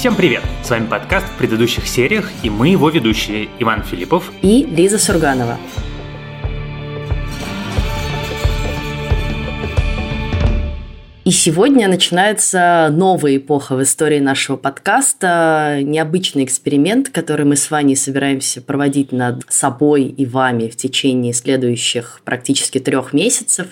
Всем привет! С вами подкаст в предыдущих сериях, и мы его ведущие Иван Филиппов и Лиза Сурганова. И сегодня начинается новая эпоха в истории нашего подкаста, необычный эксперимент, который мы с Ваней собираемся проводить над собой и вами в течение следующих практически трех месяцев,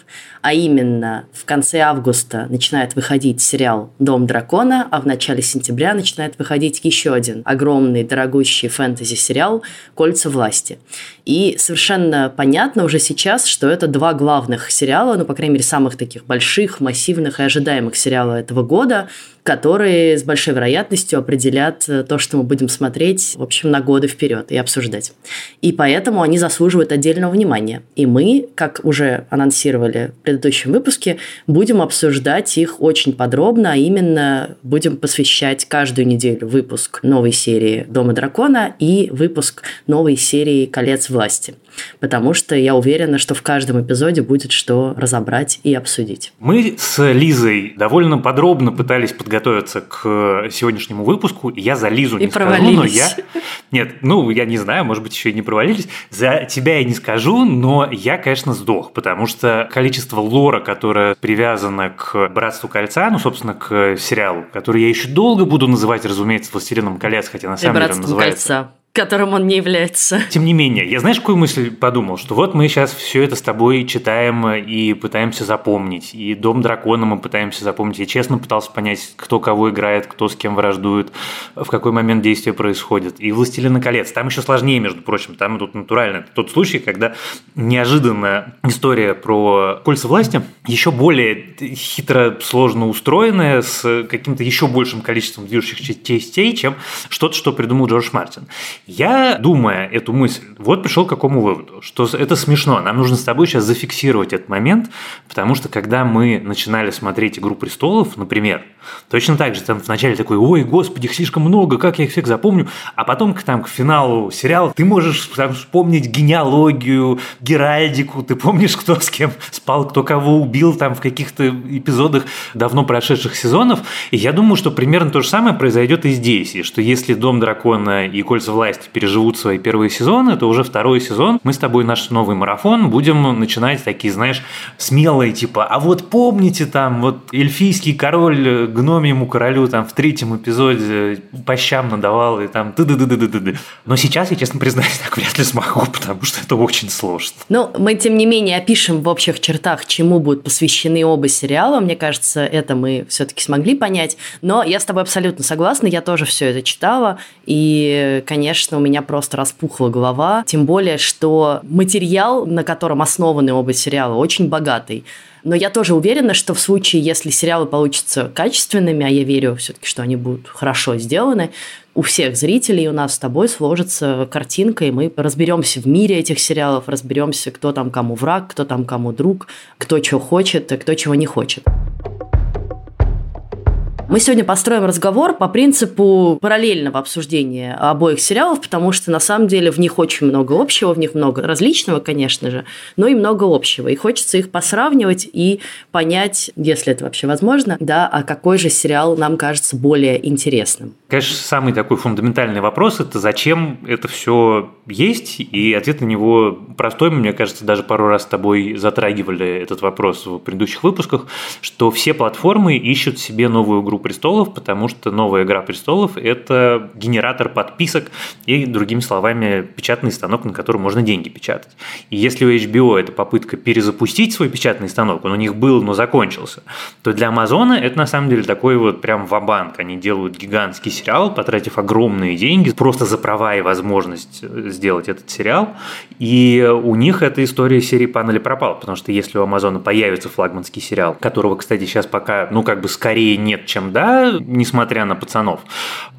а именно в конце августа начинает выходить сериал «Дом дракона», а в начале сентября начинает выходить еще один огромный, дорогущий фэнтези-сериал «Кольца власти». И совершенно понятно уже сейчас, что это два главных сериала, ну, по крайней мере, самых таких больших, массивных и ожидаемых сериала этого года, которые с большой вероятностью определят э, то, что мы будем смотреть, в общем, на годы вперед и обсуждать. И поэтому они заслуживают отдельного внимания. И мы, как уже анонсировали в предыдущем выпуске, будем обсуждать их очень подробно, а именно будем посвящать каждую неделю выпуск новой серии «Дома дракона» и выпуск новой серии «Колец власти» потому что я уверена, что в каждом эпизоде будет что разобрать и обсудить. Мы с Лизой довольно подробно пытались подготовиться к сегодняшнему выпуску, я за Лизу и не провалились. скажу, но я... Нет, ну, я не знаю, может быть, еще и не провалились. За тебя я не скажу, но я, конечно, сдох, потому что количество лора, которое привязано к «Братству кольца», ну, собственно, к сериалу, который я еще долго буду называть, разумеется, «Властелином колец», хотя на самом деле он называется... Кольца которым он не является. Тем не менее, я знаешь, какую мысль подумал? Что вот мы сейчас все это с тобой читаем и пытаемся запомнить. И «Дом дракона» мы пытаемся запомнить. Я честно пытался понять, кто кого играет, кто с кем враждует, в какой момент действия происходит. И «Властелина колец». Там еще сложнее, между прочим. Там тут натурально. Это тот случай, когда неожиданная история про кольца власти еще более хитро, сложно устроенная, с каким-то еще большим количеством движущихся частей, чем что-то, что придумал Джордж Мартин. Я, думая эту мысль, вот пришел к какому выводу, что это смешно. Нам нужно с тобой сейчас зафиксировать этот момент, потому что когда мы начинали смотреть «Игру престолов», например, точно так же там вначале такой, ой, господи, их слишком много, как я их всех запомню, а потом к, там, к финалу сериала ты можешь там, вспомнить генеалогию, геральдику, ты помнишь, кто с кем спал, кто кого убил там в каких-то эпизодах давно прошедших сезонов. И я думаю, что примерно то же самое произойдет и здесь, и что если «Дом дракона» и «Кольца власти» власти переживут свои первые сезоны, то уже второй сезон мы с тобой наш новый марафон будем начинать такие, знаешь, смелые, типа, а вот помните там, вот эльфийский король гномиему королю там в третьем эпизоде по щам надавал и там ты ды ды ды ды ды Но сейчас, я честно признаюсь, так вряд ли смогу, потому что это очень сложно. Ну, мы, тем не менее, опишем в общих чертах, чему будут посвящены оба сериала. Мне кажется, это мы все-таки смогли понять. Но я с тобой абсолютно согласна, я тоже все это читала. И, конечно, конечно, у меня просто распухла голова. Тем более, что материал, на котором основаны оба сериала, очень богатый. Но я тоже уверена, что в случае, если сериалы получатся качественными, а я верю все-таки, что они будут хорошо сделаны, у всех зрителей у нас с тобой сложится картинка, и мы разберемся в мире этих сериалов, разберемся, кто там кому враг, кто там кому друг, кто чего хочет, а кто чего не хочет. Мы сегодня построим разговор по принципу параллельного обсуждения обоих сериалов, потому что на самом деле в них очень много общего, в них много различного, конечно же, но и много общего. И хочется их посравнивать и понять, если это вообще возможно, да, а какой же сериал нам кажется более интересным. Конечно, самый такой фундаментальный вопрос – это зачем это все есть, и ответ на него простой, мне кажется, даже пару раз с тобой затрагивали этот вопрос в предыдущих выпусках, что все платформы ищут себе новую игру престолов», потому что новая «Игра престолов» – это генератор подписок и, другими словами, печатный станок, на котором можно деньги печатать. И если у HBO это попытка перезапустить свой печатный станок, он у них был, но закончился, то для Амазона это на самом деле такой вот прям вабанк. Они делают гигантский сериал, потратив огромные деньги просто за права и возможность сделать этот сериал. И у них эта история серии «Пан или пропал», потому что если у Амазона появится флагманский сериал, которого, кстати, сейчас пока, ну, как бы скорее нет, чем да, несмотря на пацанов,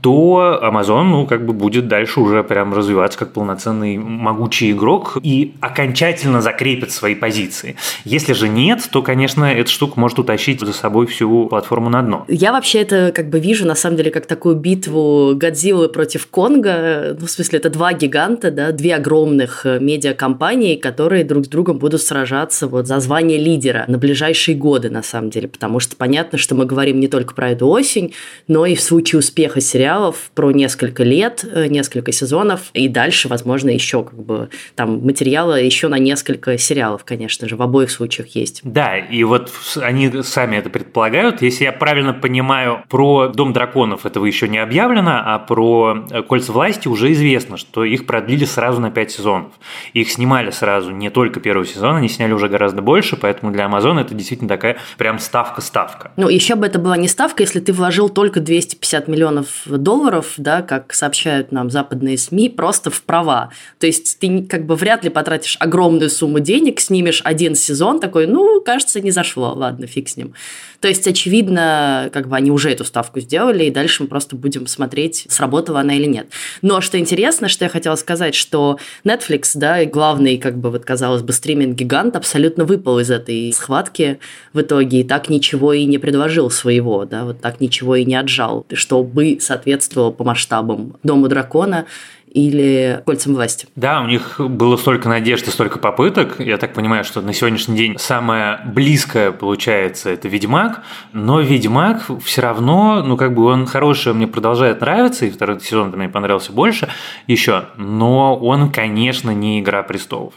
то Amazon, ну, как бы будет дальше уже прям развиваться как полноценный могучий игрок и окончательно закрепит свои позиции. Если же нет, то, конечно, эта штука может утащить за собой всю платформу на дно. Я вообще это как бы вижу, на самом деле, как такую битву Годзиллы против Конга. Ну, в смысле, это два гиганта, да, две огромных э, медиакомпании, которые друг с другом будут сражаться вот за звание лидера на ближайшие годы, на самом деле. Потому что понятно, что мы говорим не только про эту осень, но и в случае успеха сериалов про несколько лет, э, несколько сезонов, и дальше, возможно, еще как бы там материала еще на несколько сериалов, конечно же, в обоих случаях есть. Да, и вот они сами это предполагают. Если я правильно понимаю, про Дом драконов этого еще не объявлено, а про э, Кольца власти уже известно, что их продлили сразу на 5 сезонов. Их снимали сразу не только первый сезон, они сняли уже гораздо больше, поэтому для Амазона это действительно такая прям ставка-ставка. Ну, еще бы это была не ставка, если ты вложил только 250 миллионов долларов, да, как сообщают нам западные СМИ, просто в права. То есть ты как бы вряд ли потратишь огромную сумму денег, снимешь один сезон, такой, ну, кажется, не зашло, ладно, фиг с ним. То есть, очевидно, как бы они уже эту ставку сделали, и дальше мы просто будем смотреть, сработала она или нет. Но что интересно, что я хотела сказать, что Netflix, да, главный, как бы вот казалось бы, стриминг-гигант, абсолютно выпал из этой схватки в итоге и так ничего и не предложил своего, да, вот так ничего и не отжал, чтобы соответствовало по масштабам Дому дракона или кольцам власти. Да, у них было столько надежд и столько попыток. Я так понимаю, что на сегодняшний день самое близкое получается это Ведьмак, но Ведьмак все равно, ну как бы он хороший, мне продолжает нравиться, и второй сезон мне понравился больше еще, но он, конечно, не Игра престолов.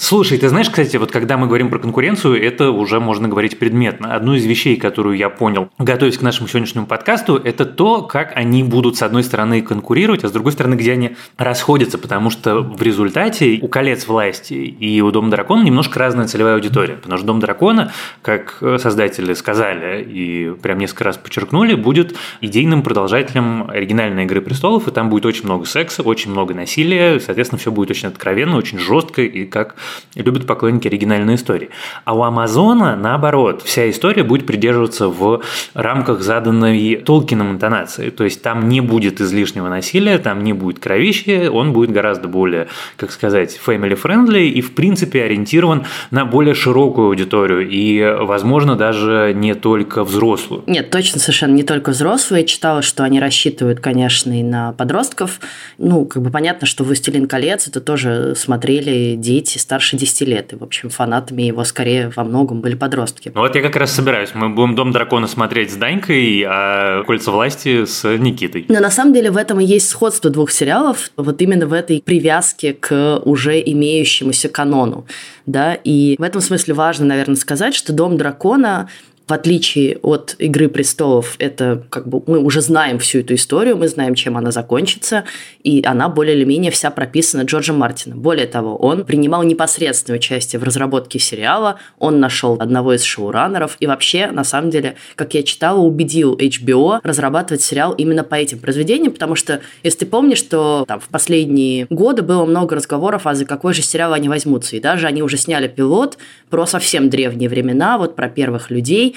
Слушай, ты знаешь, кстати, вот когда мы говорим про конкуренцию, это уже можно говорить предметно. Одну из вещей, которую я понял, готовясь к нашему сегодняшнему подкасту, это то, как они будут, с одной стороны, конкурировать, а с другой стороны, где они расходятся, потому что в результате у колец власти и у Дома Дракона немножко разная целевая аудитория. Потому что Дом Дракона, как создатели сказали и прям несколько раз подчеркнули, будет идейным продолжателем оригинальной «Игры престолов», и там будет очень много секса, очень много насилия, соответственно, все будет очень откровенно, очень жестко и как любят поклонники оригинальной истории. А у Амазона, наоборот, вся история будет придерживаться в рамках заданной Толкином интонации. То есть там не будет излишнего насилия, там не будет кровища, он будет гораздо более, как сказать, family-friendly и, в принципе, ориентирован на более широкую аудиторию и, возможно, даже не только взрослую. Нет, точно совершенно не только взрослые. Я читала, что они рассчитывают, конечно, и на подростков. Ну, как бы понятно, что «Властелин колец» это тоже смотрели дети старше старше 10 лет. И, в общем, фанатами его скорее во многом были подростки. Ну вот я как раз собираюсь. Мы будем «Дом дракона» смотреть с Данькой, а «Кольца власти» с Никитой. Но на самом деле в этом и есть сходство двух сериалов. Вот именно в этой привязке к уже имеющемуся канону. Да? И в этом смысле важно, наверное, сказать, что «Дом дракона» в отличие от «Игры престолов», это как бы мы уже знаем всю эту историю, мы знаем, чем она закончится, и она более или менее вся прописана Джорджем Мартином. Более того, он принимал непосредственное участие в разработке сериала, он нашел одного из шоураннеров, и вообще, на самом деле, как я читала, убедил HBO разрабатывать сериал именно по этим произведениям, потому что, если ты помнишь, что там, в последние годы было много разговоров, а за какой же сериал они возьмутся, и даже они уже сняли пилот про совсем древние времена, вот про первых людей,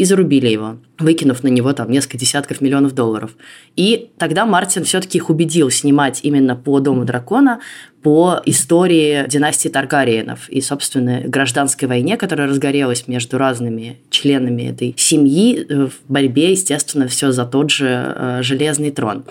и зарубили его, выкинув на него там несколько десятков миллионов долларов. И тогда Мартин все-таки их убедил снимать именно по Дому дракона, по истории династии Таргариенов и, собственно, гражданской войне, которая разгорелась между разными членами этой семьи э, в борьбе, естественно, все за тот же э, железный трон.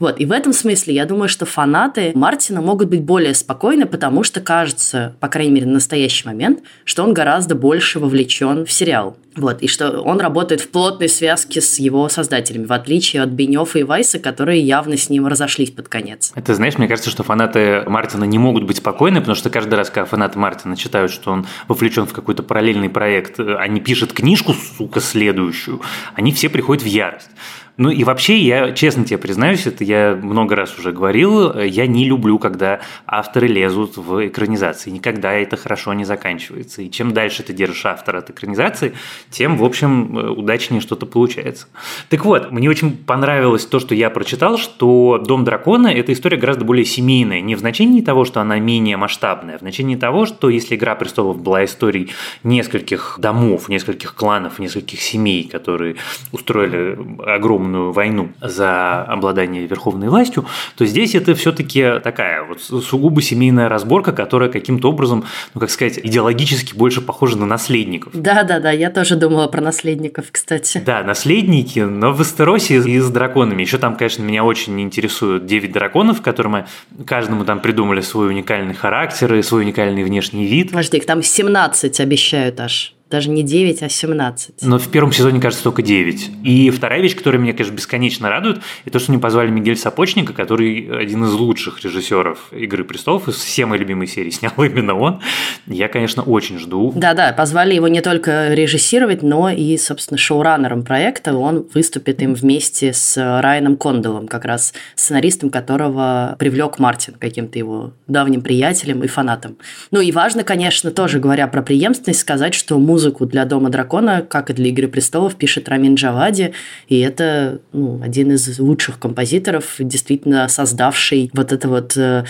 Вот, и в этом смысле я думаю, что фанаты Мартина могут быть более спокойны, потому что кажется, по крайней мере, на настоящий момент, что он гораздо больше вовлечен в сериал. Вот, и что он работает в плотной связке с его создателями, в отличие от Бенёфа и Вайса, которые явно с ним разошлись под конец. Это, знаешь, мне кажется, что фанаты Мартина не могут быть спокойны, потому что каждый раз, когда фанаты Мартина читают, что он вовлечен в какой-то параллельный проект, э, они пишут книжку, сука, следующую, они все приходят в ярость. Ну и вообще, я честно тебе признаюсь, это я много раз уже говорил, я не люблю, когда авторы лезут в экранизации. Никогда это хорошо не заканчивается. И чем дальше ты держишь автора от экранизации, тем, в общем, удачнее что-то получается. Так вот, мне очень понравилось то, что я прочитал, что «Дом дракона» – это история гораздо более семейная. Не в значении того, что она менее масштабная, а в значении того, что если «Игра престолов» была историей нескольких домов, нескольких кланов, нескольких семей, которые устроили огромный огромную войну за обладание верховной властью, то здесь это все-таки такая вот сугубо семейная разборка, которая каким-то образом, ну как сказать, идеологически больше похожа на наследников. Да-да-да, я тоже думала про наследников, кстати. Да, наследники, но в Эстеросе и с драконами. Еще там, конечно, меня очень интересуют 9 драконов, которым каждому там придумали свой уникальный характер и свой уникальный внешний вид. Подожди, их там 17 обещают аж даже не 9, а 17. Но в первом сезоне, кажется, только 9. И вторая вещь, которая меня, конечно, бесконечно радует, это то, что они позвали Мигель Сапочника, который один из лучших режиссеров «Игры престолов», и все мои любимые серии снял именно он. Я, конечно, очень жду. Да-да, позвали его не только режиссировать, но и, собственно, шоураннером проекта. Он выступит им вместе с Райаном Кондолом, как раз сценаристом которого привлек Мартин каким-то его давним приятелем и фанатом. Ну и важно, конечно, тоже говоря про преемственность, сказать, что музыку для Дома Дракона, как и для Игры престолов, пишет Рамин Джавади, и это ну, один из лучших композиторов, действительно создавший вот это вот э,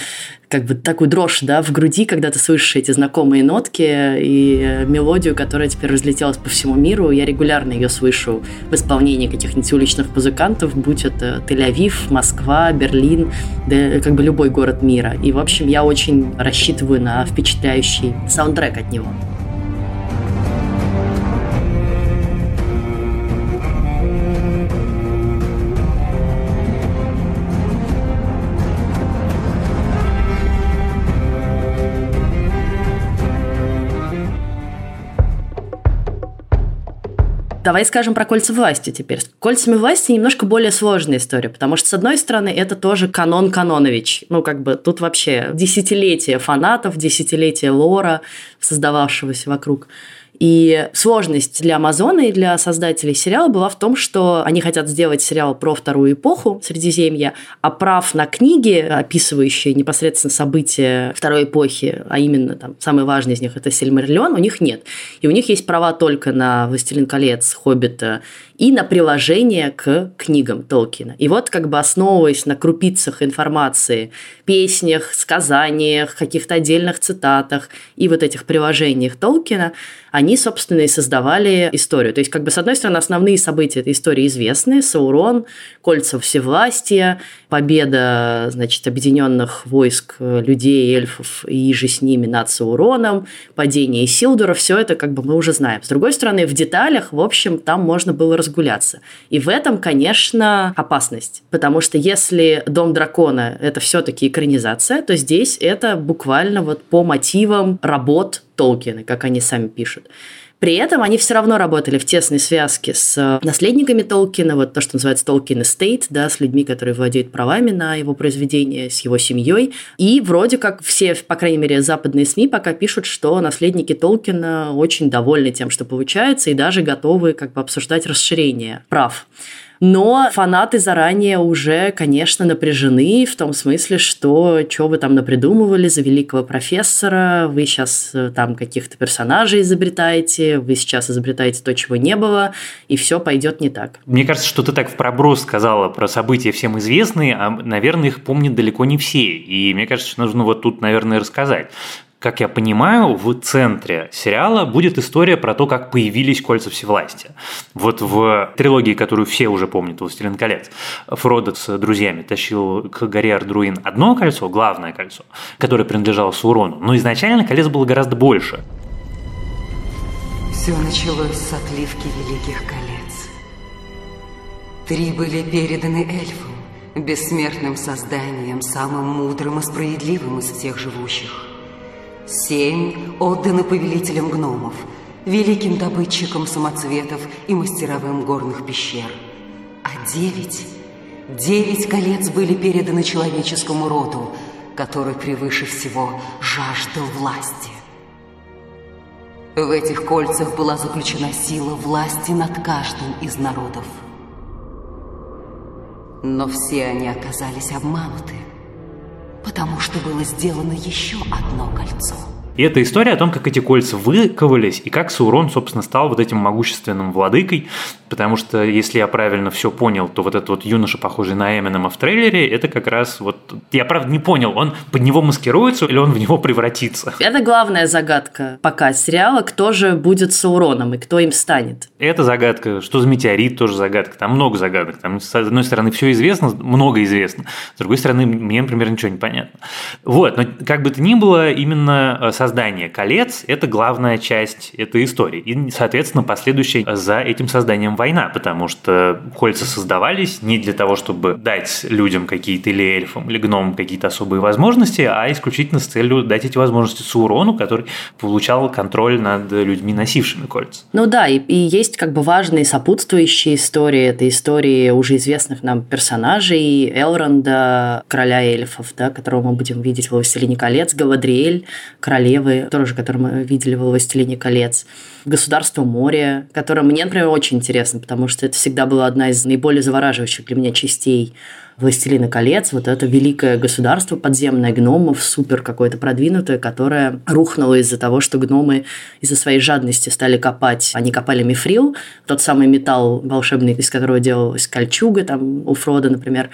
как бы такую дрожь да, в груди, когда ты слышишь эти знакомые нотки и мелодию, которая теперь разлетелась по всему миру. Я регулярно ее слышу в исполнении каких-нибудь уличных музыкантов, будь это Тель-Авив, Москва, Берлин, да как бы любой город мира. И, в общем, я очень рассчитываю на впечатляющий саундтрек от него. Давай скажем про кольца власти теперь. С кольцами власти немножко более сложная история, потому что, с одной стороны, это тоже канон Канонович. Ну, как бы тут вообще десятилетия фанатов, десятилетия лора, создававшегося вокруг. И сложность для Амазона и для создателей сериала была в том, что они хотят сделать сериал про вторую эпоху Средиземья, а прав на книги, описывающие непосредственно события второй эпохи, а именно там самый важный из них это Сильмариллион, у них нет. И у них есть права только на «Властелин колец», «Хоббита» и на приложение к книгам Толкина. И вот как бы основываясь на крупицах информации, песнях, сказаниях, каких-то отдельных цитатах и вот этих приложениях Толкина, они, собственно, и создавали историю. То есть, как бы, с одной стороны, основные события этой истории известны. Саурон, кольца всевластия, победа, значит, объединенных войск людей, эльфов и же с ними над Сауроном, падение Силдура, все это как бы мы уже знаем. С другой стороны, в деталях, в общем, там можно было разгуляться. И в этом, конечно, опасность. Потому что если Дом дракона – это все-таки экранизация, то здесь это буквально вот по мотивам работ Толкина, как они сами пишут. При этом они все равно работали в тесной связке с э, наследниками Толкина, вот то, что называется Толкин Estate, да, с людьми, которые владеют правами на его произведение, с его семьей. И вроде как все, по крайней мере, западные СМИ пока пишут, что наследники Толкина очень довольны тем, что получается, и даже готовы как бы обсуждать расширение прав. Но фанаты заранее уже, конечно, напряжены в том смысле, что что вы там напридумывали за великого профессора, вы сейчас э, там каких-то персонажей изобретаете, вы сейчас изобретаете то, чего не было, и все пойдет не так. Мне кажется, что ты так в проброс сказала про события всем известные, а, наверное, их помнят далеко не все. И мне кажется, что нужно вот тут, наверное, рассказать как я понимаю, в центре сериала будет история про то, как появились кольца всевластия. Вот в трилогии, которую все уже помнят, «Властелин колец», Фродо с друзьями тащил к горе Ардруин одно кольцо, главное кольцо, которое принадлежало Саурону, но изначально колец было гораздо больше. Все началось с отливки Великих колец. Три были переданы эльфам, бессмертным созданием, самым мудрым и справедливым из всех живущих. Семь отданы повелителям гномов, великим добытчикам самоцветов и мастеровым горных пещер. А девять, девять колец были переданы человеческому роду, который превыше всего жаждал власти. В этих кольцах была заключена сила власти над каждым из народов. Но все они оказались обмануты потому что было сделано еще одно кольцо. И это история о том, как эти кольца выковались и как Саурон, собственно, стал вот этим могущественным владыкой, потому что, если я правильно все понял, то вот этот вот юноша, похожий на Эминема в трейлере, это как раз вот... Я, правда, не понял, он под него маскируется или он в него превратится? Это главная загадка пока сериала, кто же будет Сауроном и кто им станет. Это загадка. Что за метеорит, тоже загадка. Там много загадок. Там, с одной стороны, все известно, много известно. С другой стороны, мне, например, ничего не понятно. Вот, но как бы то ни было, именно э, создание колец – это главная часть этой истории. И, соответственно, последующая за этим созданием война, потому что кольца создавались не для того, чтобы дать людям какие-то или эльфам, или гномам какие-то особые возможности, а исключительно с целью дать эти возможности Саурону, который получал контроль над людьми, носившими кольца. Ну да, и, и есть как бы важные сопутствующие истории. Это истории уже известных нам персонажей. Элронда, короля эльфов, да, которого мы будем видеть в «Властелине колец», Галадриэль, королевы, тоже, которую мы видели в «Властелине колец». Государство моря, которое мне, например, очень интересно, потому что это всегда была одна из наиболее завораживающих для меня частей «Властелина колец», вот это великое государство подземное гномов, супер какое-то продвинутое, которое рухнуло из-за того, что гномы из-за своей жадности стали копать. Они копали мифрил, тот самый металл волшебный, из которого делалась кольчуга, там у Фрода, например,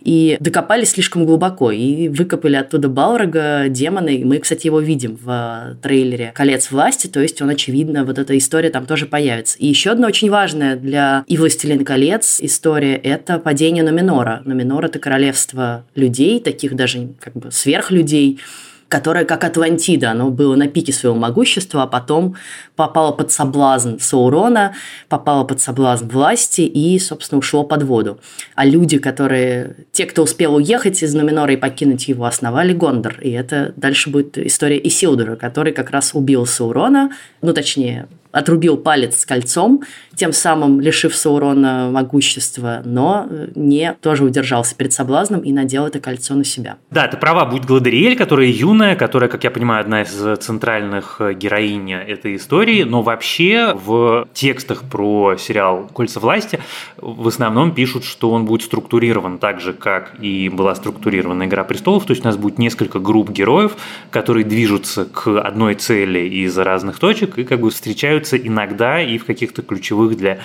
и докопались слишком глубоко, и выкопали оттуда Балрога, демона, и мы, кстати, его видим в трейлере «Колец власти», то есть он, очевидно, вот эта история там тоже появится. И еще одна очень важная для и «Властелин колец» история – это падение Нуминора. Нуминор – это королевство людей, таких даже как бы сверхлюдей, которое, как Атлантида, оно было на пике своего могущества, а потом попало под соблазн Саурона, попало под соблазн власти и, собственно, ушло под воду. А люди, которые... Те, кто успел уехать из Нуминора и покинуть его, основали Гондор. И это дальше будет история Исилдура, который как раз убил Саурона, ну, точнее, отрубил палец с кольцом, тем самым лишив Саурона могущества, но э, не тоже удержался перед соблазном и надел это кольцо на себя. Да, ты права, будет Гладериэль, которая юная, которая, как я понимаю, одна из центральных э, героинь этой истории, но вообще в текстах про сериал «Кольца власти» в основном пишут, что он будет структурирован так же, как и была структурирована «Игра престолов», то есть у нас будет несколько групп героев, которые движутся к одной цели из разных точек и как бы встречаются иногда и в каких-то ключевых для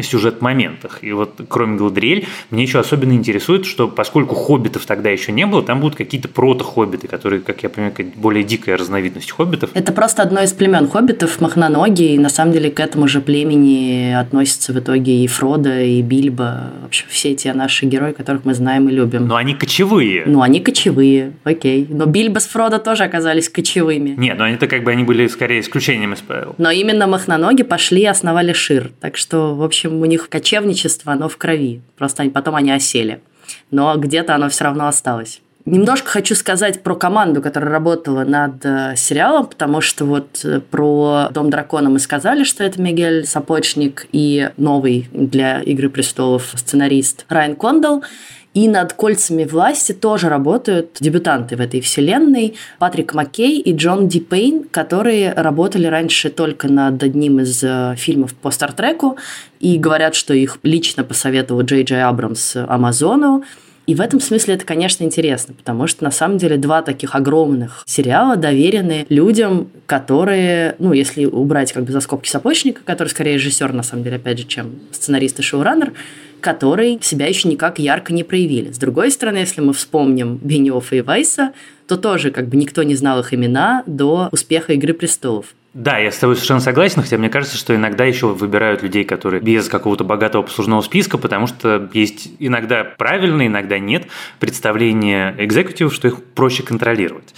сюжет-моментах. И вот кроме Галадриэль, мне еще особенно интересует, что поскольку хоббитов тогда еще не было, там будут какие-то прото-хоббиты, которые, как я понимаю, более дикая разновидность хоббитов. Это просто одно из племен хоббитов, махноногие, и на самом деле к этому же племени относятся в итоге и Фродо, и Бильбо, вообще все те наши герои, которых мы знаем и любим. Но они кочевые. Ну, они кочевые, окей. Но Бильбо с Фродо тоже оказались кочевыми. Нет, но они-то как бы они были скорее исключением из правил. Но именно махноноги пошли и основали Шир. Так что, в общем, у них кочевничество, оно в крови. Просто они, потом они осели. Но где-то оно все равно осталось. Немножко хочу сказать про команду, которая работала над э, сериалом, потому что вот э, про «Дом дракона» мы сказали, что это Мигель Сапочник и новый для «Игры престолов» сценарист Райан Кондал. И над кольцами власти тоже работают дебютанты в этой вселенной. Патрик Маккей и Джон Ди Пейн, которые работали раньше только над одним из э, фильмов по Стартреку. И говорят, что их лично посоветовал Джей Джей Абрамс Амазону. И в этом смысле это, конечно, интересно, потому что на самом деле два таких огромных сериала доверены людям, которые, ну, если убрать как бы за скобки сапожника, который скорее режиссер, на самом деле, опять же, чем сценарист и шоураннер, которые себя еще никак ярко не проявили. С другой стороны, если мы вспомним Бенioфа и Вайса, то тоже как бы никто не знал их имена до успеха «Игры престолов». Да, я с тобой совершенно согласен, хотя мне кажется, что иногда еще выбирают людей, которые без какого-то богатого послужного списка, потому что есть иногда правильно, иногда нет представление экзекутивов, что их проще контролировать.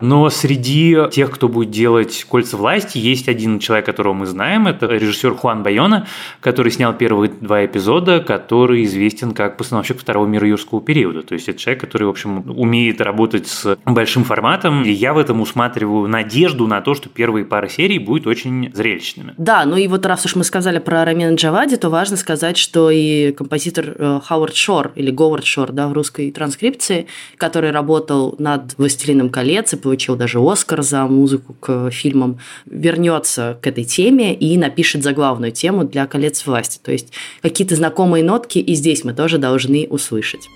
Но среди тех, кто будет делать «Кольца власти», есть один человек, которого мы знаем. Это режиссер Хуан Байона, который снял первые два эпизода, который известен как постановщик второго мира юрского периода. То есть это человек, который, в общем, умеет работать с большим форматом. И я в этом усматриваю надежду на то, что первые пары серий будут очень зрелищными. Да, ну и вот раз уж мы сказали про Рамена Джавади, то важно сказать, что и композитор э, Хауард Шор, или Говард Шор, да, в русской транскрипции, который работал над «Властелином колец» получил даже Оскар за музыку к фильмам, вернется к этой теме и напишет заглавную тему для «Колец власти». То есть какие-то знакомые нотки и здесь мы тоже должны услышать.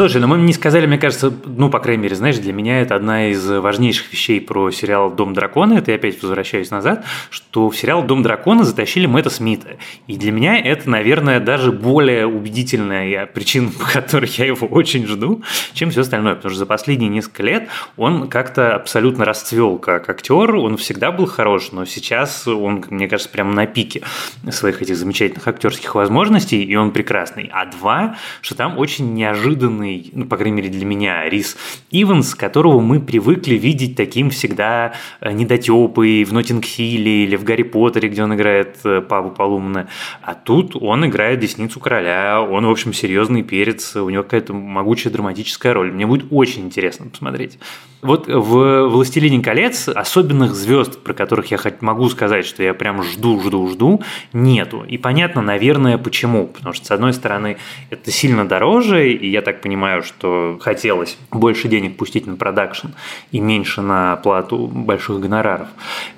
Слушай, ну мы не сказали, мне кажется, ну, по крайней мере, знаешь, для меня это одна из важнейших вещей про сериал «Дом дракона», это я опять возвращаюсь назад, что в сериал «Дом дракона» затащили Мэтта Смита. И для меня это, наверное, даже более убедительная причина, по которой я его очень жду, чем все остальное. Потому что за последние несколько лет он как-то абсолютно расцвел как актер, он всегда был хорош, но сейчас он, мне кажется, прямо на пике своих этих замечательных актерских возможностей, и он прекрасный. А два, что там очень неожиданно неожиданный, ну, по крайней мере для меня, Рис Иванс, которого мы привыкли видеть таким всегда э, недотепой в Ноттинг-Хилле или в Гарри Поттере, где он играет э, Папу Полумна. А тут он играет Десницу Короля, он, в общем, серьезный перец, у него какая-то могучая драматическая роль. Мне будет очень интересно посмотреть. Вот в «Властелине колец» особенных звезд, про которых я могу сказать, что я прям жду, жду, жду, нету. И понятно, наверное, почему. Потому что, с одной стороны, это сильно дороже, и я так понимаю, что хотелось больше денег пустить на продакшн и меньше на плату больших гонораров.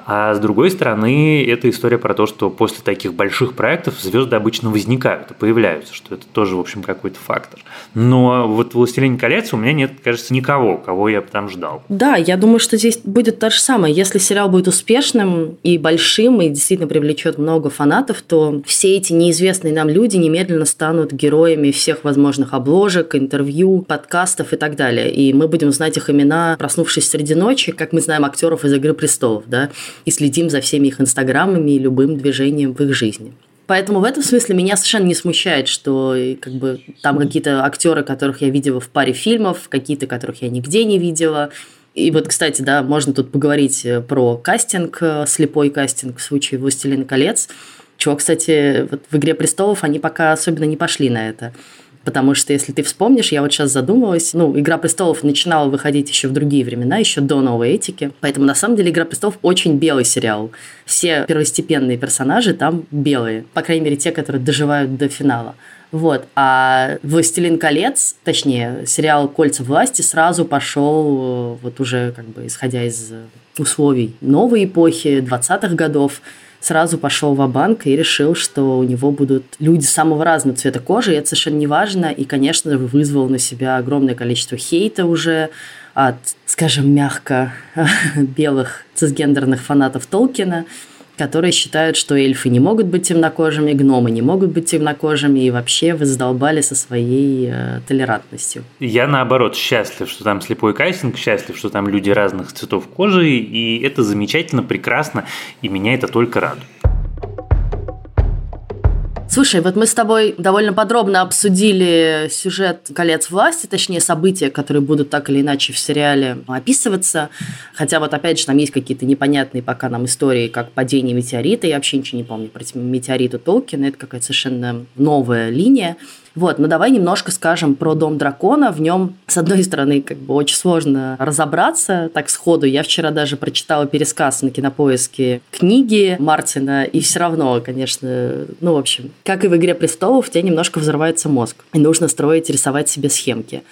А с другой стороны, это история про то, что после таких больших проектов звезды обычно возникают и появляются, что это тоже, в общем, какой-то фактор. Но вот «Властелин колец» у меня нет, кажется, никого, кого я там ждал. Да, я думаю, что здесь будет то же самое. Если сериал будет успешным и большим, и действительно привлечет много фанатов, то все эти неизвестные нам люди немедленно станут героями всех возможных обложек, интервью, подкастов и так далее. И мы будем знать их имена, проснувшись среди ночи, как мы знаем актеров из «Игры престолов», да, и следим за всеми их инстаграмами и любым движением в их жизни. Поэтому в этом смысле меня совершенно не смущает, что как бы там какие-то актеры, которых я видела в паре фильмов, какие-то, которых я нигде не видела. И вот, кстати, да, можно тут поговорить э, про кастинг, э, слепой кастинг в случае «Властелина колец». Чего, кстати, вот в «Игре престолов» они пока особенно не пошли на это. Потому что, если ты вспомнишь, я вот сейчас задумалась, ну, «Игра престолов» начинала выходить еще в другие времена, еще до новой этики. Поэтому, на самом деле, «Игра престолов» очень белый сериал. Все первостепенные персонажи там белые. По крайней мере, те, которые доживают до финала. Вот. А «Властелин колец», точнее, сериал «Кольца власти» сразу пошел, вот уже как бы исходя из условий новой эпохи, 20-х годов, сразу пошел в банк и решил, что у него будут люди самого разного цвета кожи, и это совершенно не важно, и, конечно, вызвал на себя огромное количество хейта уже от, скажем, мягко белых цисгендерных фанатов Толкина, которые считают, что эльфы не могут быть темнокожими, гномы не могут быть темнокожими, и вообще вы задолбали со своей э, толерантностью. Я, наоборот, счастлив, что там слепой кастинг, счастлив, что там люди разных цветов кожи, и это замечательно, прекрасно, и меня это только радует. Слушай, вот мы с тобой довольно подробно обсудили сюжет «Колец власти», точнее, события, которые будут так или иначе в сериале описываться. Хотя вот опять же там есть какие-то непонятные пока нам истории, как падение метеорита. Я вообще ничего не помню про метеориту Толкина. Это какая-то совершенно новая линия. Вот, но давай немножко скажем про Дом дракона. В нем, с одной стороны, как бы очень сложно разобраться так сходу. Я вчера даже прочитала пересказ на кинопоиске книги Мартина, и все равно, конечно, ну, в общем, как и в «Игре престолов», у тебя немножко взрывается мозг, и нужно строить, рисовать себе схемки.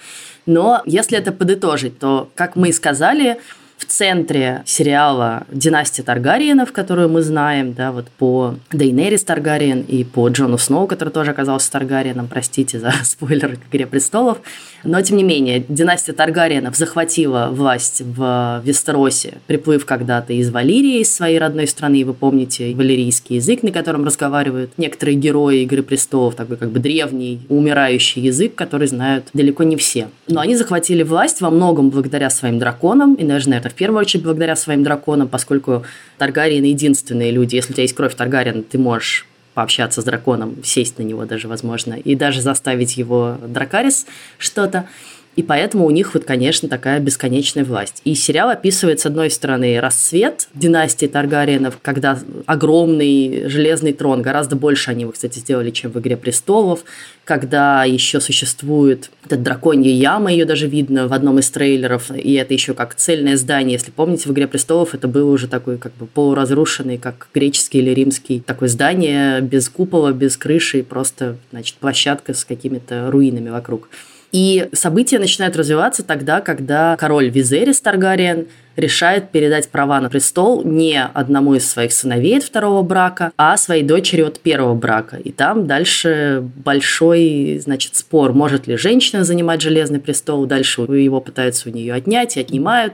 Но если это подытожить, то, как мы и сказали, в центре сериала «Династия Таргариенов», которую мы знаем, да, вот по Дейнерис Таргариен и по Джону Сноу, который тоже оказался Таргариеном, простите за спойлеры к «Игре престолов». Но, тем не менее, династия Таргариенов захватила власть в Вестеросе, приплыв когда-то из Валерии, из своей родной страны. Вы помните валерийский язык, на котором разговаривают некоторые герои «Игры престолов», такой как бы древний, умирающий язык, который знают далеко не все. Но они захватили власть во многом благодаря своим драконам, и, наверное, это в первую очередь благодаря своим драконам, поскольку Таргариены единственные люди. Если у тебя есть кровь Таргариен, ты можешь пообщаться с драконом, сесть на него даже, возможно, и даже заставить его дракарис что-то. И поэтому у них вот, конечно, такая бесконечная власть. И сериал описывает, с одной стороны, расцвет династии Таргариенов, когда огромный железный трон, гораздо больше они его, кстати, сделали, чем в «Игре престолов», когда еще существует эта драконья яма, ее даже видно в одном из трейлеров, и это еще как цельное здание. Если помните, в «Игре престолов» это было уже такой как бы полуразрушенный, как греческий или римский, такое здание без купола, без крыши, просто, значит, площадка с какими-то руинами вокруг. И события начинают развиваться тогда, когда король Визерис Таргариен решает передать права на престол не одному из своих сыновей от второго брака, а своей дочери от первого брака. И там дальше большой, значит, спор, может ли женщина занимать железный престол, дальше его пытаются у нее отнять и отнимают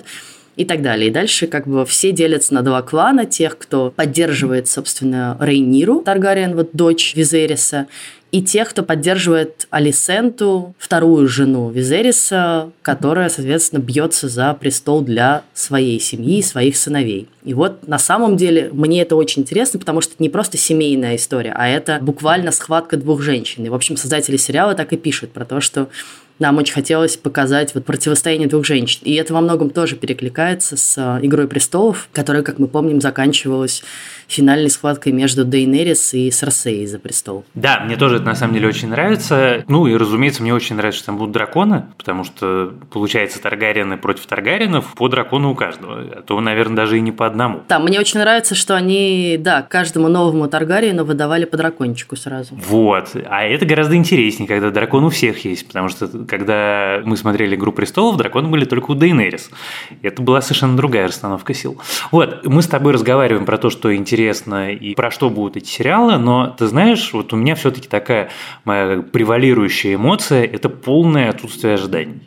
и так далее. И дальше как бы все делятся на два клана, тех, кто поддерживает, собственно, Рейниру Таргариен, вот дочь Визериса, и тех, кто поддерживает Алисенту, вторую жену Визериса, которая, соответственно, бьется за престол для своей семьи и своих сыновей. И вот на самом деле мне это очень интересно, потому что это не просто семейная история, а это буквально схватка двух женщин. И, в общем, создатели сериала так и пишут про то, что нам очень хотелось показать вот противостояние двух женщин. И это во многом тоже перекликается с э, «Игрой престолов», которая, как мы помним, заканчивалась финальной схваткой между Дейнерис и Серсеей за престол. Да, мне тоже это на самом деле очень нравится. Ну и, разумеется, мне очень нравится, что там будут драконы, потому что, получается, Таргариены против Таргаринов по дракону у каждого. А то, наверное, даже и не по одному. Да, мне очень нравится, что они, да, каждому новому Таргариену выдавали по дракончику сразу. Вот. А это гораздо интереснее, когда дракон у всех есть, потому что когда мы смотрели «Игру престолов», драконы были только у Дейнерис. Это была совершенно другая расстановка сил. Вот, мы с тобой разговариваем про то, что интересно и про что будут эти сериалы, но ты знаешь, вот у меня все-таки такая моя превалирующая эмоция – это полное отсутствие ожиданий.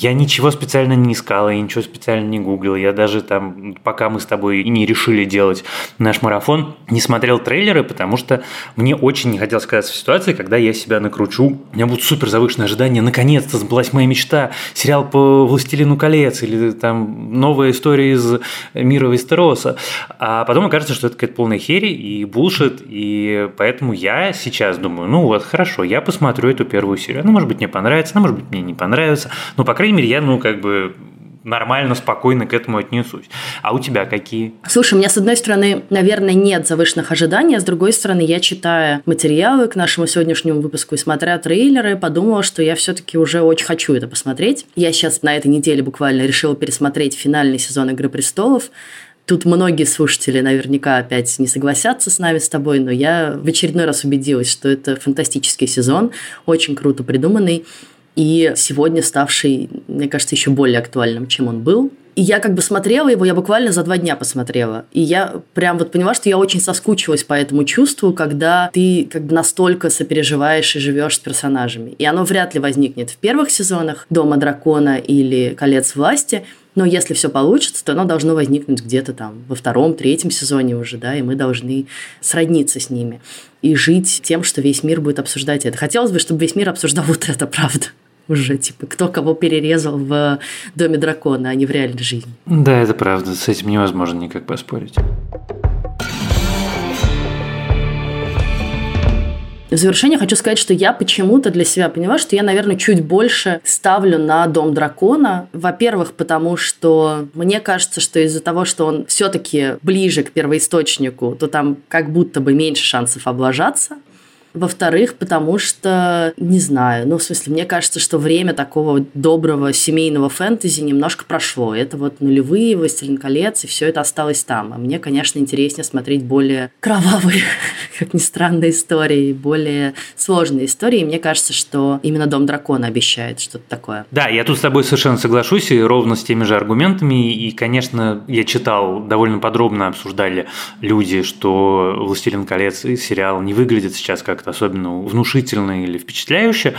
Я ничего специально не искал, я ничего специально не гуглил. Я даже там, пока мы с тобой и не решили делать наш марафон, не смотрел трейлеры, потому что мне очень не хотелось оказаться в ситуации, когда я себя накручу. У меня будут супер завышенные ожидания. Наконец-то сбылась моя мечта. Сериал по «Властелину колец» или там новая история из мира Вестероса. А потом окажется, что это какая-то полная херь и булшит. И поэтому я сейчас думаю, ну вот, хорошо, я посмотрю эту первую серию. Ну, может быть, мне понравится, ну, может быть, мне не понравится. Но, по крайней крайней мере, я, ну, как бы нормально, спокойно к этому отнесусь. А у тебя какие? Слушай, у меня, с одной стороны, наверное, нет завышенных ожиданий, а с другой стороны, я читая материалы к нашему сегодняшнему выпуску и смотря трейлеры, подумала, что я все-таки уже очень хочу это посмотреть. Я сейчас на этой неделе буквально решила пересмотреть финальный сезон «Игры престолов», Тут многие слушатели наверняка опять не согласятся с нами, с тобой, но я в очередной раз убедилась, что это фантастический сезон, очень круто придуманный и сегодня ставший, мне кажется, еще более актуальным, чем он был. И я как бы смотрела его, я буквально за два дня посмотрела. И я прям вот поняла, что я очень соскучилась по этому чувству, когда ты как бы настолько сопереживаешь и живешь с персонажами. И оно вряд ли возникнет в первых сезонах «Дома дракона» или «Колец власти», но если все получится, то оно должно возникнуть где-то там во втором, третьем сезоне уже, да, и мы должны сродниться с ними и жить тем, что весь мир будет обсуждать это. Хотелось бы, чтобы весь мир обсуждал вот это, правда уже, типа, кто кого перерезал в Доме дракона, а не в реальной жизни. Да, это правда, с этим невозможно никак поспорить. В завершение хочу сказать, что я почему-то для себя поняла, что я, наверное, чуть больше ставлю на Дом Дракона. Во-первых, потому что мне кажется, что из-за того, что он все-таки ближе к первоисточнику, то там как будто бы меньше шансов облажаться. Во-вторых, потому что, не знаю, ну, в смысле, мне кажется, что время такого доброго семейного фэнтези немножко прошло. Это вот нулевые, «Властелин колец», и все это осталось там. А мне, конечно, интереснее смотреть более кровавые, как ни странно, истории, более сложные истории. И мне кажется, что именно «Дом дракона» обещает что-то такое. Да, я тут с тобой совершенно соглашусь, и ровно с теми же аргументами. И, конечно, я читал, довольно подробно обсуждали люди, что «Властелин колец» сериал не выглядит сейчас как как-то особенно внушительно или впечатляюще.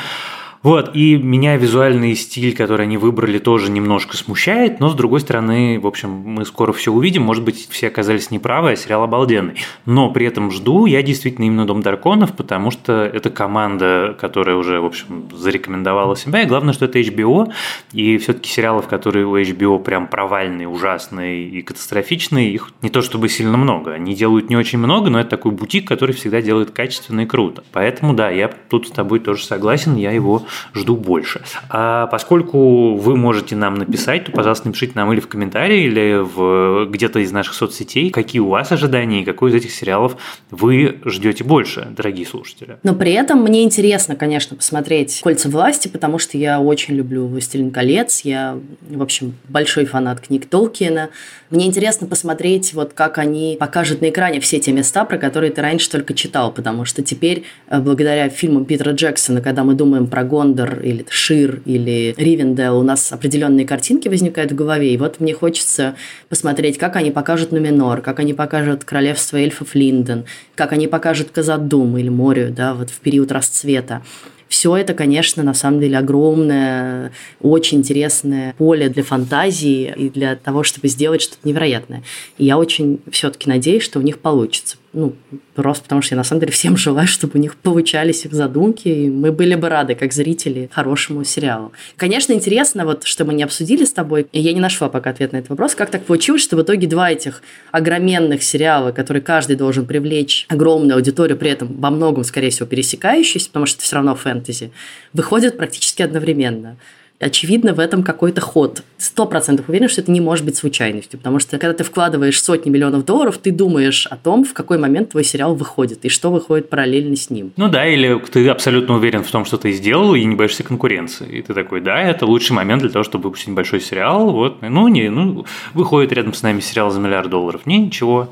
Вот, и меня визуальный стиль, который они выбрали, тоже немножко смущает, но с другой стороны, в общем, мы скоро все увидим, может быть, все оказались неправы, а сериал обалденный. Но при этом жду. Я действительно именно Дом Драконов, потому что это команда, которая уже, в общем, зарекомендовала себя, и главное, что это HBO, и все-таки сериалов, которые у HBO прям провальные, ужасные и катастрофичные, их не то чтобы сильно много, они делают не очень много, но это такой бутик, который всегда делает качественно и круто. Поэтому, да, я тут с тобой тоже согласен, я его жду больше. А поскольку вы можете нам написать, то, пожалуйста, напишите нам или в комментарии, или в где-то из наших соцсетей, какие у вас ожидания и какой из этих сериалов вы ждете больше, дорогие слушатели. Но при этом мне интересно, конечно, посмотреть «Кольца власти», потому что я очень люблю «Властелин колец», я, в общем, большой фанат книг Толкиена. Мне интересно посмотреть, вот как они покажут на экране все те места, про которые ты раньше только читал, потому что теперь, э, благодаря фильмам Питера Джексона, когда мы думаем про гон Гондор или Шир или Ривендел, у нас определенные картинки возникают в голове, и вот мне хочется посмотреть, как они покажут Нуменор, как они покажут Королевство эльфов Линден, как они покажут Казадум или Морию, да, вот в период расцвета. Все это, конечно, на самом деле огромное, очень интересное поле для фантазии и для того, чтобы сделать что-то невероятное. И я очень все-таки надеюсь, что у них получится ну, просто потому что я на самом деле всем желаю, чтобы у них получались их задумки, и мы были бы рады, как зрители, хорошему сериалу. Конечно, интересно, вот, что мы не обсудили с тобой, и я не нашла пока ответ на этот вопрос, как так получилось, что в итоге два этих огроменных сериала, которые каждый должен привлечь огромную аудиторию, при этом во многом, скорее всего, пересекающиеся, потому что это все равно фэнтези, выходят практически одновременно очевидно, в этом какой-то ход. Сто процентов уверен, что это не может быть случайностью, потому что когда ты вкладываешь сотни миллионов долларов, ты думаешь о том, в какой момент твой сериал выходит и что выходит параллельно с ним. Ну да, или ты абсолютно уверен в том, что ты сделал, и не боишься конкуренции. И ты такой, да, это лучший момент для того, чтобы выпустить большой сериал. Вот, ну не, ну выходит рядом с нами сериал за миллиард долларов. Не, ничего.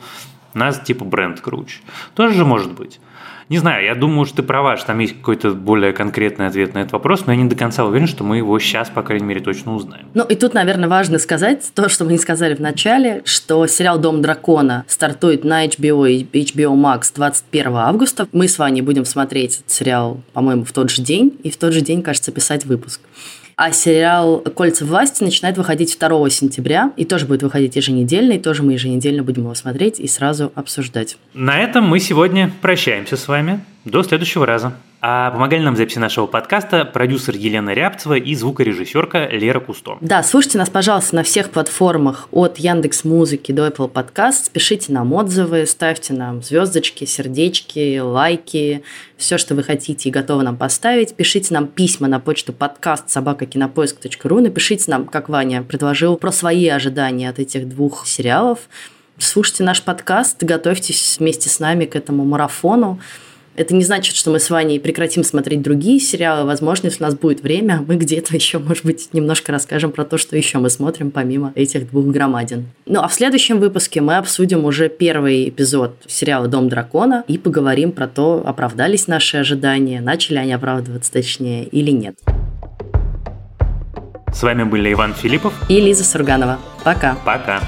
Нас типа бренд круче. Тоже же может быть. Не знаю, я думаю, что ты права, что там есть какой-то более конкретный ответ на этот вопрос, но я не до конца уверен, что мы его сейчас, по крайней мере, точно узнаем. Ну и тут, наверное, важно сказать то, что мы не сказали в начале, что сериал «Дом дракона» стартует на HBO и HBO Max 21 августа. Мы с вами будем смотреть этот сериал, по-моему, в тот же день, и в тот же день, кажется, писать выпуск. А сериал «Кольца власти» начинает выходить 2 сентября и тоже будет выходить еженедельно, и тоже мы еженедельно будем его смотреть и сразу обсуждать. На этом мы сегодня прощаемся с вами. До следующего раза. А помогали нам в записи нашего подкаста продюсер Елена Рябцева и звукорежиссерка Лера Кусто. Да, слушайте нас, пожалуйста, на всех платформах от Яндекс Музыки до Apple Podcast. Пишите нам отзывы, ставьте нам звездочки, сердечки, лайки, все, что вы хотите и готовы нам поставить. Пишите нам письма на почту подкаст собакакинопоиск.ру. Напишите нам, как Ваня предложил, про свои ожидания от этих двух сериалов. Слушайте наш подкаст, готовьтесь вместе с нами к этому марафону. Это не значит, что мы с Ваней прекратим смотреть другие сериалы. Возможно, если у нас будет время, мы где-то еще, может быть, немножко расскажем про то, что еще мы смотрим помимо этих двух громадин. Ну, а в следующем выпуске мы обсудим уже первый эпизод сериала «Дом дракона» и поговорим про то, оправдались наши ожидания, начали они оправдываться точнее или нет. С вами были Иван Филиппов и Лиза Сурганова. Пока. Пока.